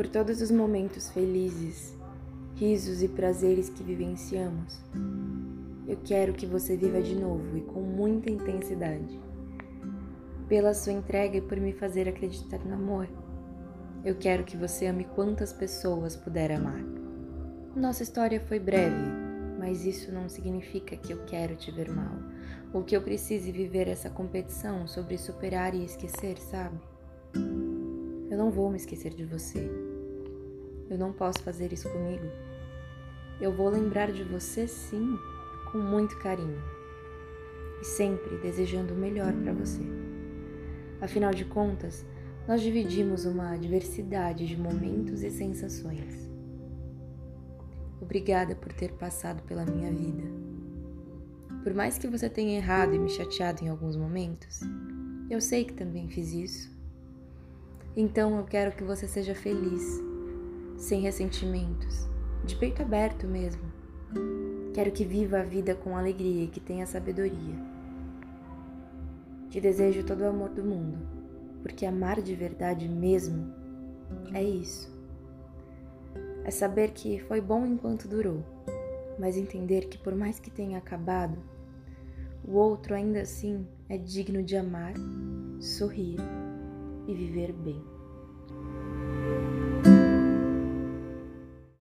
por todos os momentos felizes, risos e prazeres que vivenciamos. Eu quero que você viva de novo e com muita intensidade. Pela sua entrega e por me fazer acreditar no amor. Eu quero que você ame quantas pessoas puder amar. Nossa história foi breve, mas isso não significa que eu quero te ver mal, ou que eu precise viver essa competição sobre superar e esquecer, sabe? Eu não vou me esquecer de você. Eu não posso fazer isso comigo. Eu vou lembrar de você sim, com muito carinho. E sempre desejando o melhor para você. Afinal de contas, nós dividimos uma diversidade de momentos e sensações. Obrigada por ter passado pela minha vida. Por mais que você tenha errado e me chateado em alguns momentos, eu sei que também fiz isso. Então eu quero que você seja feliz, sem ressentimentos, de peito aberto mesmo. Quero que viva a vida com alegria e que tenha sabedoria. Te desejo todo o amor do mundo, porque amar de verdade mesmo é isso. É saber que foi bom enquanto durou, mas entender que por mais que tenha acabado, o outro ainda assim é digno de amar, sorrir e viver bem.